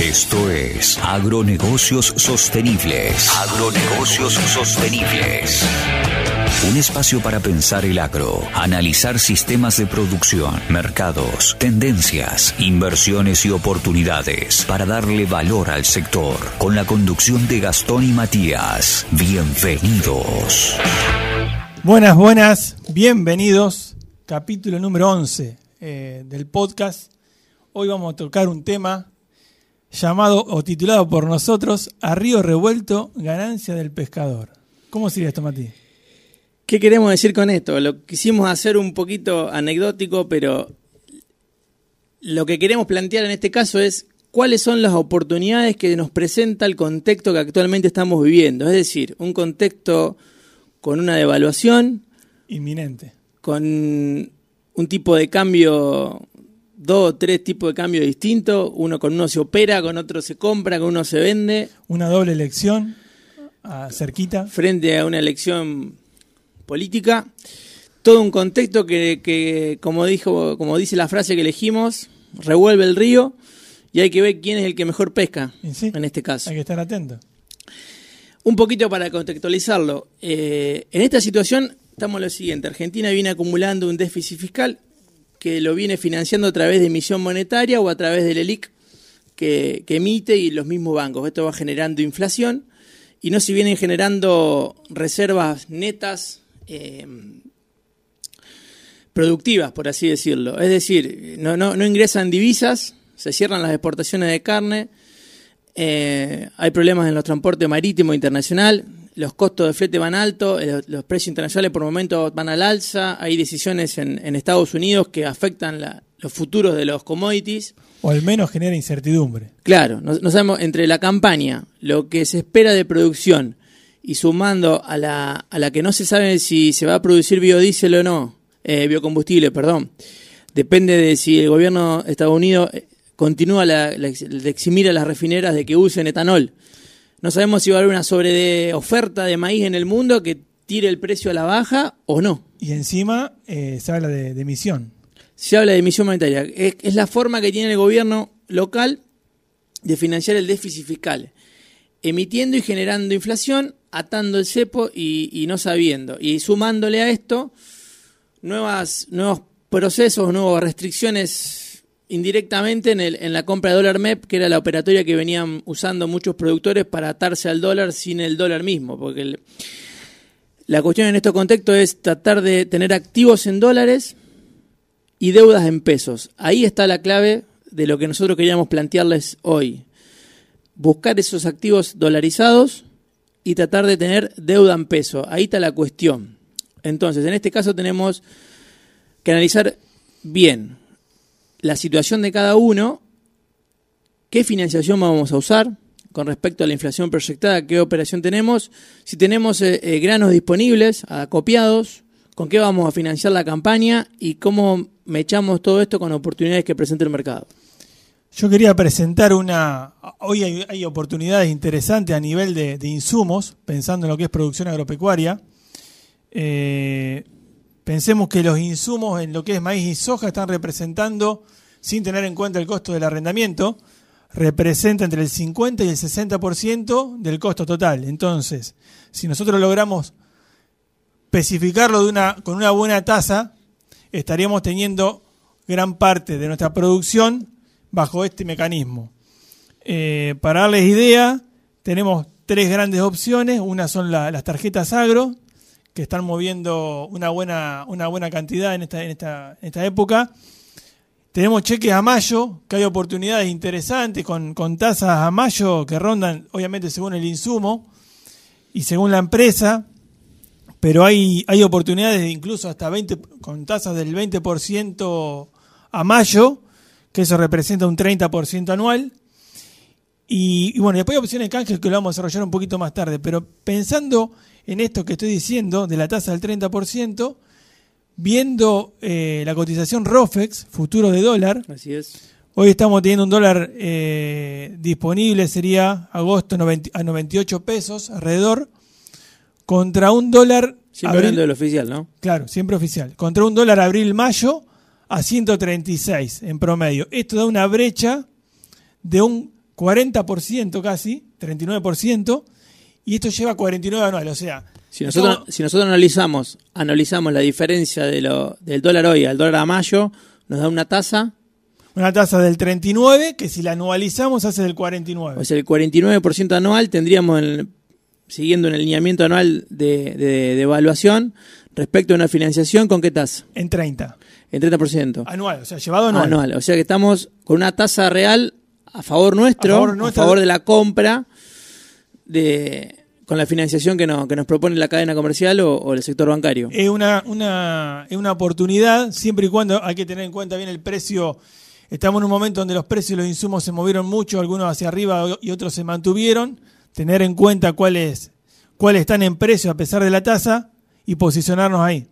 Esto es Agronegocios Sostenibles. Agronegocios Sostenibles. Un espacio para pensar el agro, analizar sistemas de producción, mercados, tendencias, inversiones y oportunidades para darle valor al sector. Con la conducción de Gastón y Matías. Bienvenidos. Buenas, buenas, bienvenidos. Capítulo número 11 eh, del podcast. Hoy vamos a tocar un tema llamado o titulado por nosotros A Río Revuelto, ganancia del pescador. ¿Cómo sería esto, Mati? ¿Qué queremos decir con esto? Lo quisimos hacer un poquito anecdótico, pero lo que queremos plantear en este caso es cuáles son las oportunidades que nos presenta el contexto que actualmente estamos viviendo. Es decir, un contexto con una devaluación. Inminente. Con un tipo de cambio, dos o tres tipos de cambio distintos. Uno con uno se opera, con otro se compra, con uno se vende. Una doble elección cerquita. Frente a una elección política. Todo un contexto que, que, como, dijo, como dice la frase que elegimos, revuelve el río y hay que ver quién es el que mejor pesca en este caso. Hay que estar atento. Un poquito para contextualizarlo. Eh, en esta situación estamos lo siguiente. Argentina viene acumulando un déficit fiscal que lo viene financiando a través de emisión monetaria o a través del ELIC que, emite y los mismos bancos. Esto va generando inflación y no se vienen generando reservas netas eh, productivas, por así decirlo. Es decir, no, no, ingresan divisas, se cierran las exportaciones de carne, eh, hay problemas en los transportes marítimo internacional, los costos de flete van alto, eh, los precios internacionales por momentos van al alza, hay decisiones en, Estados Unidos que afectan los futuros de los commodities. O al menos genera incertidumbre. Claro, no, sabemos entre la campaña, lo que se espera de producción y sumando a la, a la que no se sabe si se va a producir biodiesel o no, eh, biocombustible, perdón. Depende de si el gobierno de Estados Unidos continúa la, de eximir a las refineras de que usen etanol. No sabemos si va a haber una sobre de oferta de maíz en el mundo que tire el precio a la baja o no. Y encima eh, se habla de, emisión. Se habla de emisión monetaria. Es, la forma que tiene el gobierno local de financiar el déficit fiscal. Emitiendo y generando inflación, atando el cepo y, no sabiendo. Y sumándole a esto nuevas, nuevos procesos, nuevas restricciones indirectamente en, el, en la compra de dólar MEP, que era la operatoria que venían usando muchos productores para atarse al dólar sin el dólar mismo, porque la cuestión en este contexto es tratar de tener activos en dólares y deudas en pesos. Ahí está la clave de lo que nosotros queríamos plantearles hoy. Buscar esos activos dolarizados y tratar de tener deuda en peso. Ahí está la cuestión. Entonces, en este caso tenemos que analizar bien la situación de cada uno, qué financiación vamos a usar con respecto a la inflación proyectada, qué operación tenemos, si tenemos eh, eh, granos disponibles, acopiados, con qué vamos a financiar la campaña y cómo mechamos todo esto con oportunidades que presenta el mercado. Yo quería presentar una. Hoy hay, oportunidades interesantes a nivel de, insumos, pensando en lo que es producción agropecuaria. Eh, Pensemos que los insumos en lo que es maíz y soja están representando, sin tener en cuenta el costo del arrendamiento, representa entre el 50 y el 60% del costo total. Entonces, si nosotros logramos especificarlo con una buena tasa, estaríamos teniendo gran parte de nuestra producción bajo este mecanismo. Eh, para darles idea, tenemos tres grandes opciones. Una son las tarjetas agro, que están moviendo una buena, una buena cantidad en esta, en, esta, esta época. Tenemos cheques a mayo, que hay oportunidades interesantes con, con tasas a mayo que rondan, obviamente, según el insumo y según la empresa, pero hay, hay oportunidades de incluso hasta 20, con tasas del 20% a mayo, que eso representa un 30% anual. Y, y, bueno, después hay opciones de canje que lo vamos a desarrollar un poquito más tarde, pero pensando en esto que estoy diciendo de la tasa del 30%, viendo eh, la cotización ROFEX, futuro de dólar. Así es. Hoy estamos teniendo un dólar eh, disponible, sería agosto a 98 pesos alrededor, contra un dólar... Siempre hablando del oficial, ¿no? Claro, siempre oficial. Contra un dólar abril-mayo a 136 en promedio. Esto da una brecha de un 40% casi, 39%, y esto lleva 49 anual, o sea... Si nosotros, si nosotros analizamos, analizamos la diferencia de lo, del dólar hoy al dólar a mayo, nos da una tasa una tasa del 39, que si la anualizamos hace del 49. O sea, el 49% anual tendríamos, siguiendo un alineamiento anual de, de, evaluación, respecto a una financiación, ¿con qué tasa? En 30. En 30%. Anual, o sea, llevado anual. Anual, o sea que estamos con una tasa real a favor nuestro, a favor, de la compra, de, con la financiación que, no, que nos propone la cadena comercial o, el sector bancario. Es una, una, es una oportunidad, siempre y cuando hay que tener en cuenta bien el precio Estamos en un momento donde los precios de los insumos se movieron mucho, algunos hacia arriba y otros se mantuvieron. Tener en cuenta cuáles, cuáles están en precio a pesar de la tasa y posicionarnos ahí.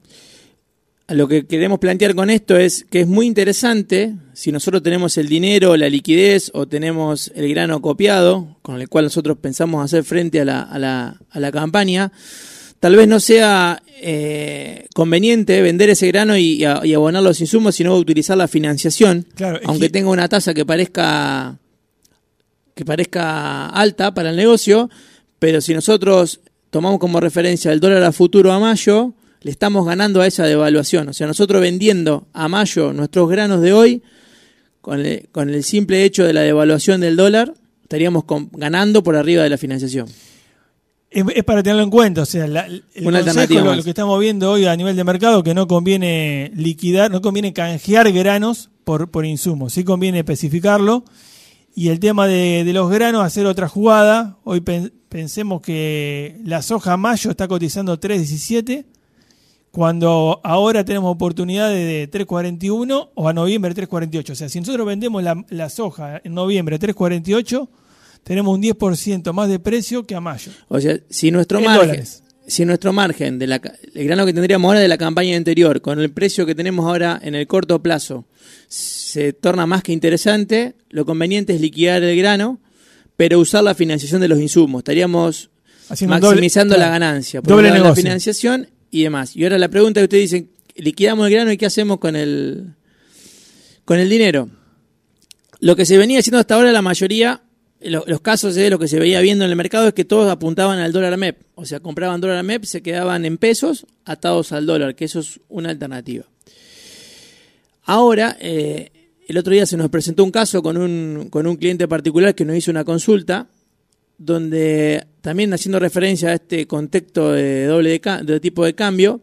Lo que queremos plantear con esto es que es muy interesante si nosotros tenemos el dinero, la liquidez o tenemos el grano copiado, con el cual nosotros pensamos hacer frente a la, a la, a la campaña, tal vez no sea eh, conveniente vender ese grano y, abonar los insumos, sino utilizar la financiación, aunque tenga una tasa que parezca que parezca alta para el negocio, pero si nosotros tomamos como referencia el dólar a futuro a mayo, le estamos ganando a esa devaluación. O sea, nosotros vendiendo a mayo nuestros granos de hoy, con el, con el simple hecho de la devaluación del dólar, estaríamos ganando por arriba de la financiación. Es, para tenerlo en cuenta, o sea, la, el Una consejo, lo, que estamos viendo hoy a nivel de mercado, que no conviene liquidar, no conviene canjear granos por, por insumos, sí conviene especificarlo. Y el tema de, los granos, hacer otra jugada. Hoy pensemos que la soja mayo está cotizando 3.17, cuando ahora tenemos oportunidad de 3.41 o a noviembre 3.48. O sea, si nosotros vendemos la, la soja en noviembre 3.48, tenemos un 10% más de precio que a mayo. O sea, si nuestro margen, si nuestro margen de la, el grano que tendríamos ahora de la campaña anterior con el precio que tenemos ahora en el corto plazo se torna más que interesante, lo conveniente es liquidar el grano, pero usar la financiación de los insumos. Estaríamos maximizando la ganancia, por doble la financiación y demás. Y ahora la pregunta que ustedes dicen, liquidamos el grano y qué hacemos con el con el dinero. Lo que se venía haciendo hasta ahora la mayoría los casos de lo que se veía viendo en el mercado es que todos apuntaban al dólar MEP. O sea, compraban dólar MEP, se quedaban en pesos atados al dólar, que eso es una alternativa. Ahora, eh, el otro día se nos presentó un caso con un, con un cliente particular que nos hizo una consulta, donde también haciendo referencia a este contexto de doble de tipo de cambio,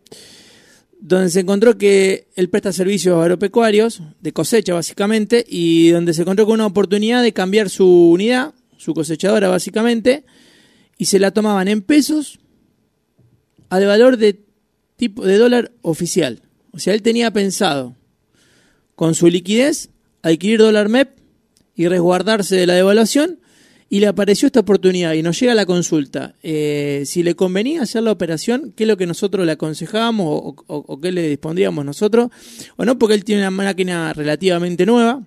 donde se encontró que él presta servicios agropecuarios, de cosecha básicamente, y donde se encontró con una oportunidad de cambiar su unidad, su cosechadora básicamente, y se la tomaban en pesos al valor de tipo de dólar oficial. O sea, él tenía pensado con su liquidez adquirir dólar MEP y resguardarse de la devaluación y le apareció esta oportunidad y nos llega la consulta. Eh, si le convenía hacer la operación, ¿qué es lo que nosotros le aconsejábamos o, qué le dispondríamos nosotros? O no, porque él tiene una máquina relativamente nueva,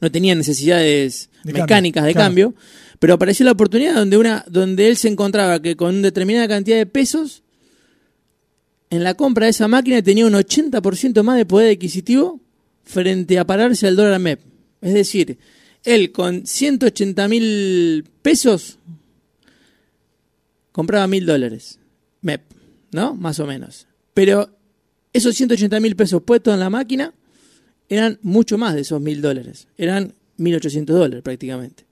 no tenía necesidades mecánicas de cambio, pero apareció la oportunidad donde, una, donde él se encontraba que con una determinada cantidad de pesos, en la compra de esa máquina tenía un 80% más de poder adquisitivo frente a pararse al dólar MEP. Es decir, él con 180 mil pesos compraba mil dólares. MEP, ¿no? Más o menos. Pero esos 180 mil pesos puestos en la máquina eran mucho más de esos mil dólares. Eran 1.800 dólares prácticamente.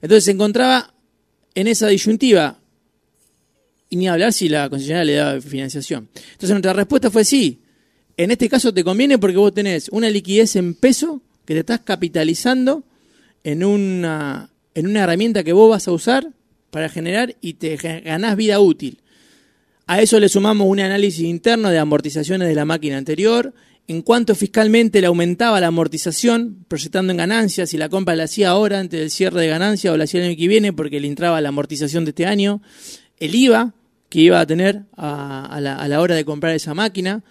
Entonces se encontraba en esa disyuntiva. Y ni hablar si la concesionaria le daba financiación. Entonces nuestra respuesta fue sí. En este caso te conviene porque vos tenés una liquidez en peso que te estás capitalizando en una, en una herramienta que vos vas a usar para generar y te ganás vida útil. A eso le sumamos un análisis interno de amortizaciones de la máquina anterior, en cuanto fiscalmente le aumentaba la amortización, proyectando en ganancias, si la compra la hacía ahora antes del cierre de ganancia o la hacía el año que viene porque le entraba la amortización de este año, el IVA que iba a tener a, la, a la hora de comprar esa máquina,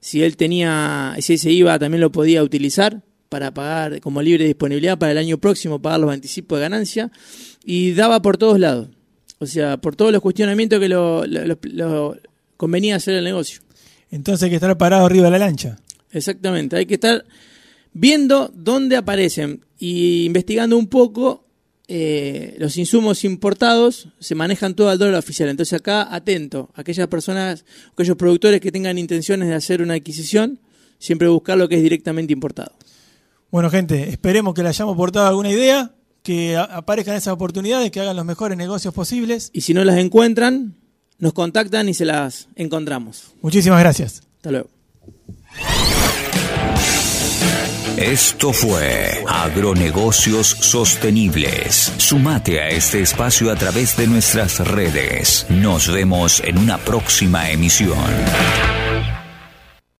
si él tenía, si ese IVA también lo podía utilizar para pagar como libre disponibilidad para el año próximo, pagar los anticipos de ganancia, y daba por todos lados. O sea, por todos los cuestionamientos que lo, convenía hacer el negocio. Entonces hay que estar parado arriba de la lancha. Exactamente, hay que estar viendo dónde aparecen y investigando un poco eh, los insumos importados se manejan todo al dólar oficial. Entonces acá, atento, aquellas personas, aquellos productores que tengan intenciones de hacer una adquisición, siempre buscar lo que es directamente importado. Bueno, gente, esperemos que le hayamos aportado alguna idea, que aparezcan esas oportunidades, que hagan los mejores negocios posibles. Y si no las encuentran, nos contactan y se las encontramos. Muchísimas gracias. Hasta luego. Esto fue Agronegocios Sostenibles. Sumate a este espacio a través de nuestras redes. Nos vemos en una próxima emisión.